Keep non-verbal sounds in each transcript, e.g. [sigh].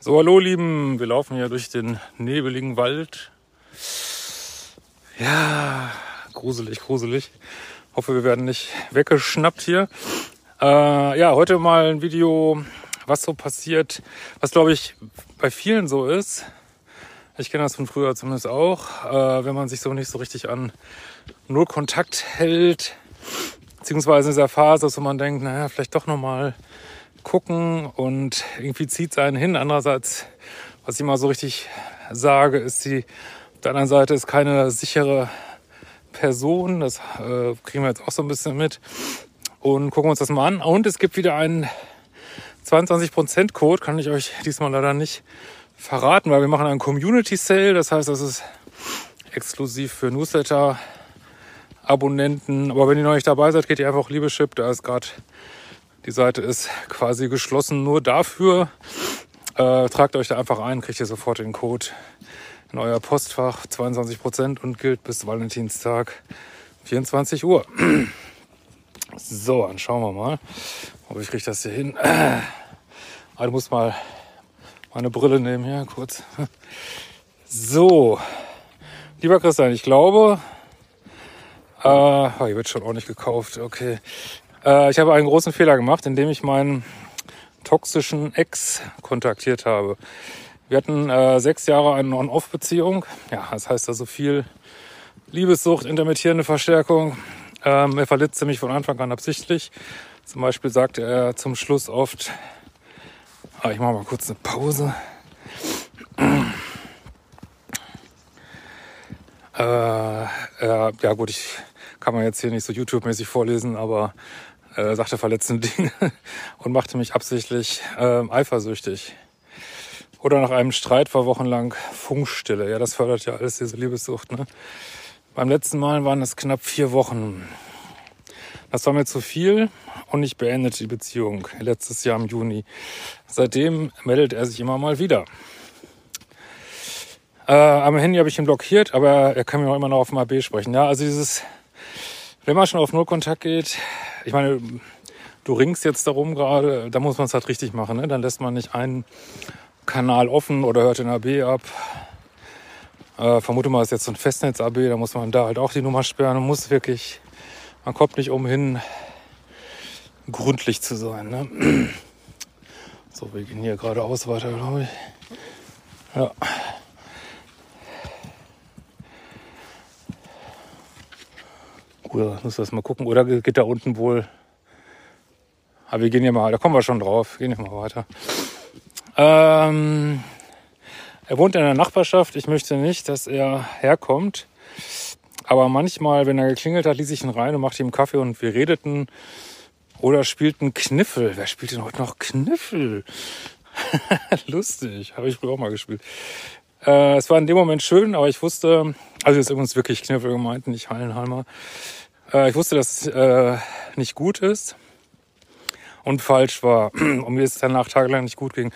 So, hallo Lieben, wir laufen ja durch den nebeligen Wald. Ja, gruselig, gruselig. Hoffe, wir werden nicht weggeschnappt hier. Äh, ja, heute mal ein Video, was so passiert, was glaube ich bei vielen so ist. Ich kenne das von früher zumindest auch, äh, wenn man sich so nicht so richtig an Null Kontakt hält, beziehungsweise in dieser Phase, dass man denkt, naja, vielleicht doch nochmal gucken und irgendwie zieht es einen hin. Andererseits, was ich immer so richtig sage, ist die, auf der anderen Seite ist keine sichere Person. Das äh, kriegen wir jetzt auch so ein bisschen mit. Und gucken uns das mal an. Und es gibt wieder einen 22% Code, kann ich euch diesmal leider nicht verraten, weil wir machen einen Community Sale. Das heißt, das ist exklusiv für Newsletter Abonnenten. Aber wenn ihr noch nicht dabei seid, geht ihr einfach auf Liebeschip. Da ist gerade die Seite ist quasi geschlossen nur dafür. Äh, tragt euch da einfach ein, kriegt ihr sofort den Code in euer Postfach 22% und gilt bis Valentinstag 24 Uhr. [clears throat] So, dann schauen wir mal, ob ich kriege das hier hin. [clears throat] Ah, du musst mal meine Brille nehmen hier kurz. [laughs] So, lieber Christian, ich glaube, äh, hier wird schon ordentlich gekauft. Okay, äh, ich habe einen großen Fehler gemacht, indem ich meinen toxischen Ex kontaktiert habe. Wir hatten äh, sechs Jahre eine On-Off-Beziehung. Ja, das heißt also viel Liebessucht, intermittierende Verstärkung. Ähm, er verletzte mich von Anfang an absichtlich. Zum Beispiel sagte er zum Schluss oft, ah, ich mache mal kurz eine Pause. Äh, äh, ja gut, ich kann man jetzt hier nicht so YouTube-mäßig vorlesen, aber äh, sagte verletzende Dinge [laughs] und machte mich absichtlich äh, eifersüchtig. Oder nach einem Streit war wochenlang Funkstille. Ja, das fördert ja alles diese Liebessucht. Ne? Beim letzten Mal waren es knapp vier Wochen. Das war mir zu viel und ich beendete die Beziehung letztes Jahr im Juni. Seitdem meldet er sich immer mal wieder. Äh, am Handy habe ich ihn blockiert, aber er kann mir auch immer noch auf dem AB sprechen. Ja, also dieses, wenn man schon auf Nullkontakt geht, ich meine, du ringst jetzt darum gerade, da muss man es halt richtig machen. Ne? Dann lässt man nicht einen Kanal offen oder hört den AB ab. Äh, vermute mal, ist jetzt so ein Festnetz-AB, da muss man da halt auch die Nummer sperren und muss wirklich, man kommt nicht umhin, gründlich zu sein. Ne? So, wir gehen hier geradeaus weiter, glaube ich. Ja. Oder muss das mal gucken. Oder geht da unten wohl. Aber wir gehen hier mal, da kommen wir schon drauf. Gehen hier mal weiter. Ähm, er wohnt in der Nachbarschaft. Ich möchte nicht, dass er herkommt. Aber manchmal, wenn er geklingelt hat, ließ ich ihn rein und machte ihm Kaffee und wir redeten. Oder spielten Kniffel. Wer spielt denn heute noch Kniffel? [laughs] Lustig, habe ich früher auch mal gespielt. Äh, es war in dem Moment schön, aber ich wusste, also jetzt übrigens wirklich Kniffel gemeint, nicht Hallenhalmer. Äh, ich wusste, dass es äh, nicht gut ist und falsch war [clears throat] und mir es danach tagelang nicht gut ging.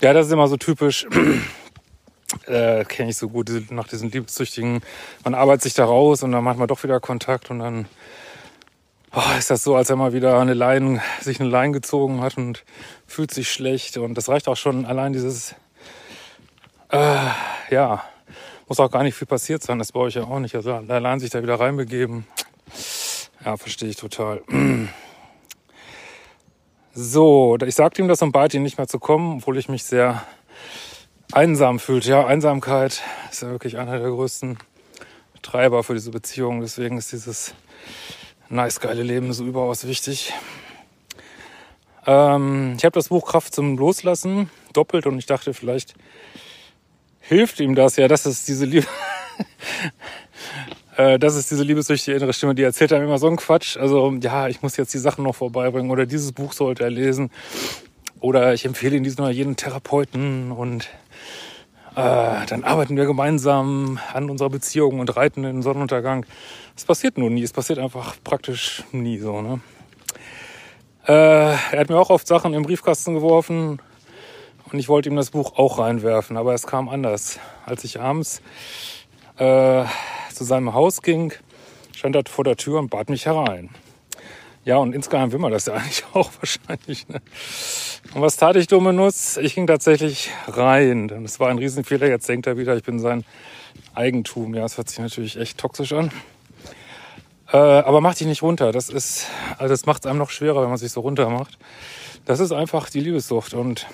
Ja, das ist immer so typisch. [clears throat] äh, kenne ich so gut, nach diesen liebessüchtigen, man arbeitet sich da raus und dann macht man doch wieder Kontakt und dann oh, ist das so, als wenn man wieder eine Leine, sich eine Leine gezogen hat und fühlt sich schlecht und das reicht auch schon allein dieses, äh, ja, muss auch gar nicht viel passiert sein, das brauche ich ja auch nicht, also allein sich da wieder reinbegeben, ja, verstehe ich total. [clears throat] So, ich sagte ihm das und bat ihn nicht mehr zu kommen, obwohl ich mich sehr einsam fühlte. Ja, Einsamkeit ist ja wirklich einer der größten Treiber für diese Beziehung. Deswegen ist dieses nice, geile Leben so überaus wichtig. Ähm, ich habe das Buch Kraft zum Loslassen doppelt und ich dachte, vielleicht hilft ihm das ja. Das ist diese Liebe. [laughs] Äh, das ist diese liebessüchtige innere Stimme, die erzählt einem immer so einen Quatsch. Also, ja, ich muss jetzt die Sachen noch vorbeibringen oder dieses Buch sollte er lesen. Oder ich empfehle ihn diesmal jeden Therapeuten und äh, dann arbeiten wir gemeinsam an unserer Beziehung und reiten in den Sonnenuntergang. Es passiert nur nie, es passiert einfach praktisch nie so. Ne? Äh, er hat mir auch oft Sachen im Briefkasten geworfen und ich wollte ihm das Buch auch reinwerfen, aber es kam anders. Als ich abends äh, zu seinem Haus ging, stand er vor der Tür und bat mich herein. Ja, und insgeheim will man das ja [laughs] eigentlich auch wahrscheinlich. Ne? Und was tat ich, dumme Nuss? Ich ging tatsächlich rein. Das war ein Riesenfehler. Jetzt denkt er wieder, ich bin sein Eigentum. Ja, das hört sich natürlich echt toxisch an. Äh, aber mach dich nicht runter. Das ist, also das macht es einem noch schwerer, wenn man sich so runter macht. Das ist einfach die Liebessucht. Und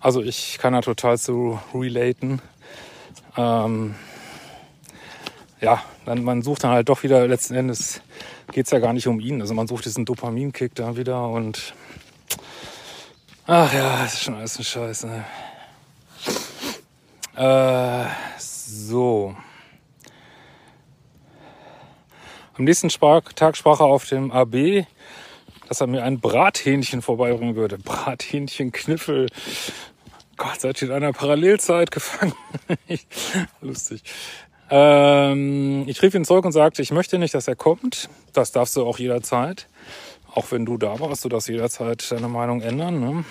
also ich kann da total zu relaten. Ähm, ja, dann, man sucht dann halt doch wieder, letzten Endes geht es ja gar nicht um ihn. Also man sucht diesen Dopaminkick da wieder und ach ja, das ist schon alles ein Scheiß. Ne? Äh, so. Am nächsten Tag sprach er auf dem AB, dass er mir ein Brathähnchen vorbeibringen würde. Brathähnchen, Kniffel. Gott, seid ihr in einer Parallelzeit gefangen? [laughs] Lustig. Ähm, ich rief ihn zurück und sagte, ich möchte nicht, dass er kommt. Das darfst du auch jederzeit. Auch wenn du da warst, du darfst jederzeit deine Meinung ändern. Ne?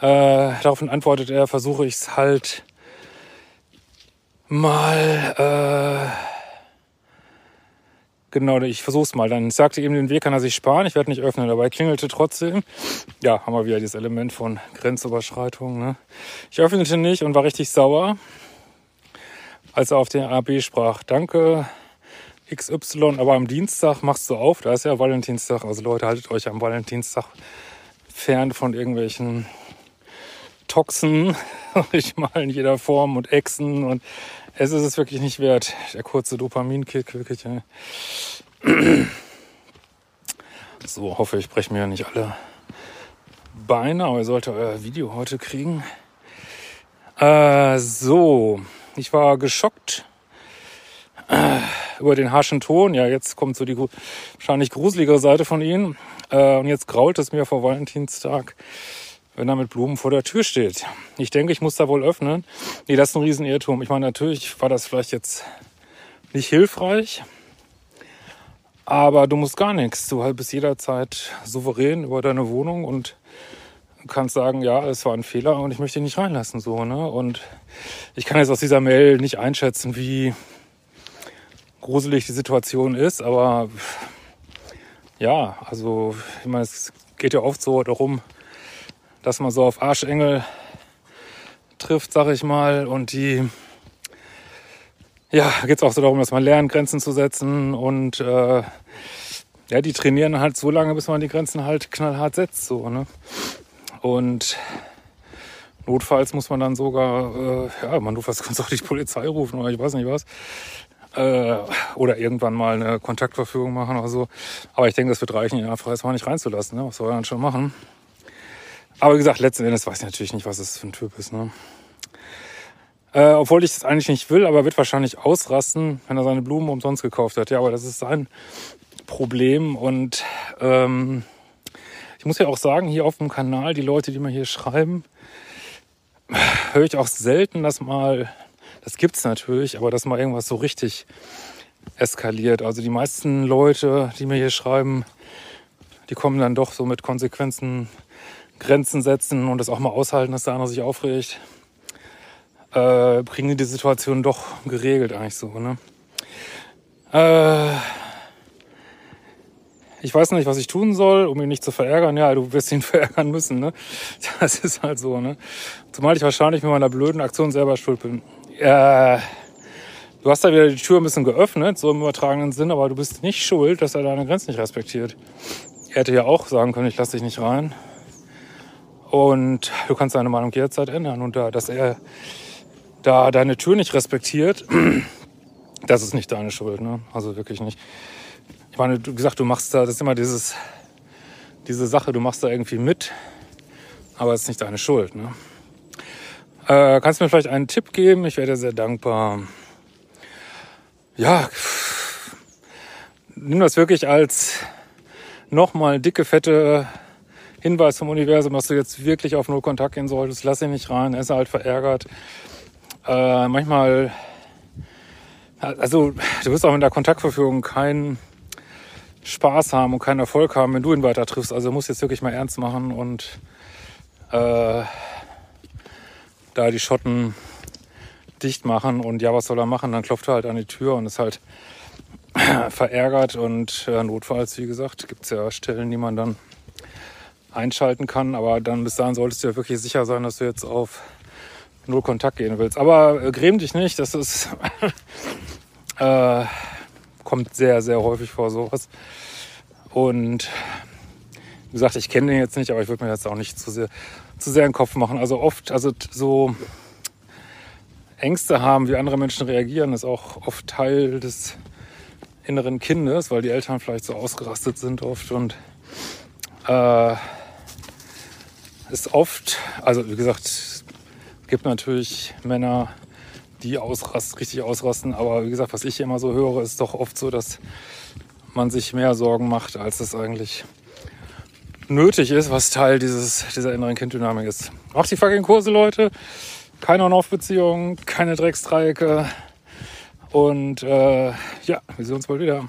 Äh, daraufhin antwortet er, versuche ich es halt mal. Äh, genau, ich versuche es mal. Dann sagte ihm, den Weg kann er sich sparen. Ich werde nicht öffnen. Dabei klingelte trotzdem. Ja, haben wir wieder dieses Element von Grenzüberschreitung. Ne? Ich öffnete nicht und war richtig sauer als er auf den AB sprach. Danke XY, aber am Dienstag machst du auf, da ist ja Valentinstag. Also Leute, haltet euch am Valentinstag fern von irgendwelchen Toxen, [laughs] ich mal in jeder Form und Echsen und es ist es wirklich nicht wert. Der kurze Dopaminkick, wirklich. [clears throat] So, hoffe ich breche mir nicht alle Beine, aber ihr solltet euer Video heute kriegen. Äh, so, ich war geschockt äh, über den harschen Ton. Ja, jetzt kommt so die wahrscheinlich gruseligere Seite von ihm. Äh, und jetzt grault es mir vor Valentinstag, wenn er mit Blumen vor der Tür steht. Ich denke, ich muss da wohl öffnen. Nee, das ist ein Riesenirrtum. Ich meine, natürlich war das vielleicht jetzt nicht hilfreich. Aber du musst gar nichts. Du bist jederzeit souverän über deine Wohnung und kannst sagen, ja, es war ein Fehler und ich möchte ihn nicht reinlassen, so, ne? Und ich kann jetzt aus dieser Mail nicht einschätzen, wie gruselig die Situation ist, aber ja, also, ich meine, es geht ja oft so darum, dass man so auf Arschengel trifft, sag ich mal, und die, ja, geht es auch so darum, dass man lernt, Grenzen zu setzen und äh, ja, die trainieren halt so lange, bis man die Grenzen halt knallhart setzt, so, ne? Und notfalls muss man dann sogar, äh, ja, man notfalls kannst auch die Polizei rufen oder ich weiß nicht was. Äh, oder irgendwann mal eine Kontaktverfügung machen oder so. Aber ich denke, das wird reichen, ihn einfach erstmal nicht reinzulassen. Ne? Was soll er dann schon machen? Aber wie gesagt, letzten Endes weiß ich natürlich nicht, was es für ein Typ ist. Ne? Äh, obwohl ich das eigentlich nicht will, aber wird wahrscheinlich ausrasten, wenn er seine Blumen umsonst gekauft hat. Ja, aber das ist sein Problem und ähm, ich muss ja auch sagen, hier auf dem Kanal, die Leute, die mir hier schreiben, höre ich auch selten, dass mal, das gibt's natürlich, aber dass mal irgendwas so richtig eskaliert. Also die meisten Leute, die mir hier schreiben, die kommen dann doch so mit Konsequenzen, Grenzen setzen und das auch mal aushalten, dass der andere sich aufregt. Äh, bringen die die Situation doch geregelt eigentlich so, ne? Äh, ich weiß nicht, was ich tun soll, um ihn nicht zu verärgern. Ja, du wirst ihn [laughs] verärgern müssen, ne? Das ist halt so, ne? Zumal ich wahrscheinlich mit meiner blöden Aktion selber schuld bin. Äh, du hast da wieder die Tür ein bisschen geöffnet, so im übertragenen Sinn, aber du bist nicht schuld, dass er deine Grenzen nicht respektiert. Er hätte ja auch sagen können, ich lasse dich nicht rein. Und du kannst deine Meinung jederzeit ändern. Und da, dass er da deine Tür nicht respektiert, [clears throat] das ist nicht deine Schuld, ne? Also wirklich nicht. Ich meine, du gesagt, du machst da, das ist immer dieses, diese Sache, du machst da irgendwie mit, aber es ist nicht deine Schuld, ne? Äh, kannst du mir vielleicht einen Tipp geben? Ich wäre dir sehr dankbar. Ja, nimm das wirklich als nochmal dicke, fette Hinweis vom Universum, dass du jetzt wirklich auf Null Kontakt gehen solltest. Lass ihn nicht rein, er ist halt verärgert. Äh, manchmal, also du wirst auch in der Kontaktverführung keinen Spaß haben und keinen Erfolg haben, wenn du ihn weiter triffst. Also musst jetzt wirklich mal ernst machen und äh, da die Schotten dicht machen und ja, was soll er machen? Dann klopft er halt an die Tür und ist halt [clears throat] verärgert und äh, notfalls, wie gesagt, gibt es ja Stellen, die man dann einschalten kann. Aber dann bis dahin solltest du ja wirklich sicher sein, dass du jetzt auf null Kontakt gehen willst. Aber äh, gräm dich nicht, das ist [laughs] äh, kommt sehr, sehr häufig vor sowas. Und wie gesagt, ich kenne den jetzt nicht, aber ich würde mir jetzt auch nicht zu sehr, zu sehr in den Kopf machen. Also oft, also so Ängste haben, wie andere Menschen reagieren, ist auch oft Teil des inneren Kindes, weil die Eltern vielleicht so ausgerastet sind oft und äh, ist oft, also wie gesagt, es gibt natürlich Männer, die ausrasten, richtig ausrasten, aber wie gesagt, was ich immer so höre, ist doch oft so, dass man sich mehr Sorgen macht, als es eigentlich nötig ist, was Teil dieses, dieser inneren Kinddynamik ist. Macht die fucking Kurse, Leute. Keine On-Off-Beziehung, keine Drecksdreiecke. Und äh, ja, wir sehen uns bald wieder.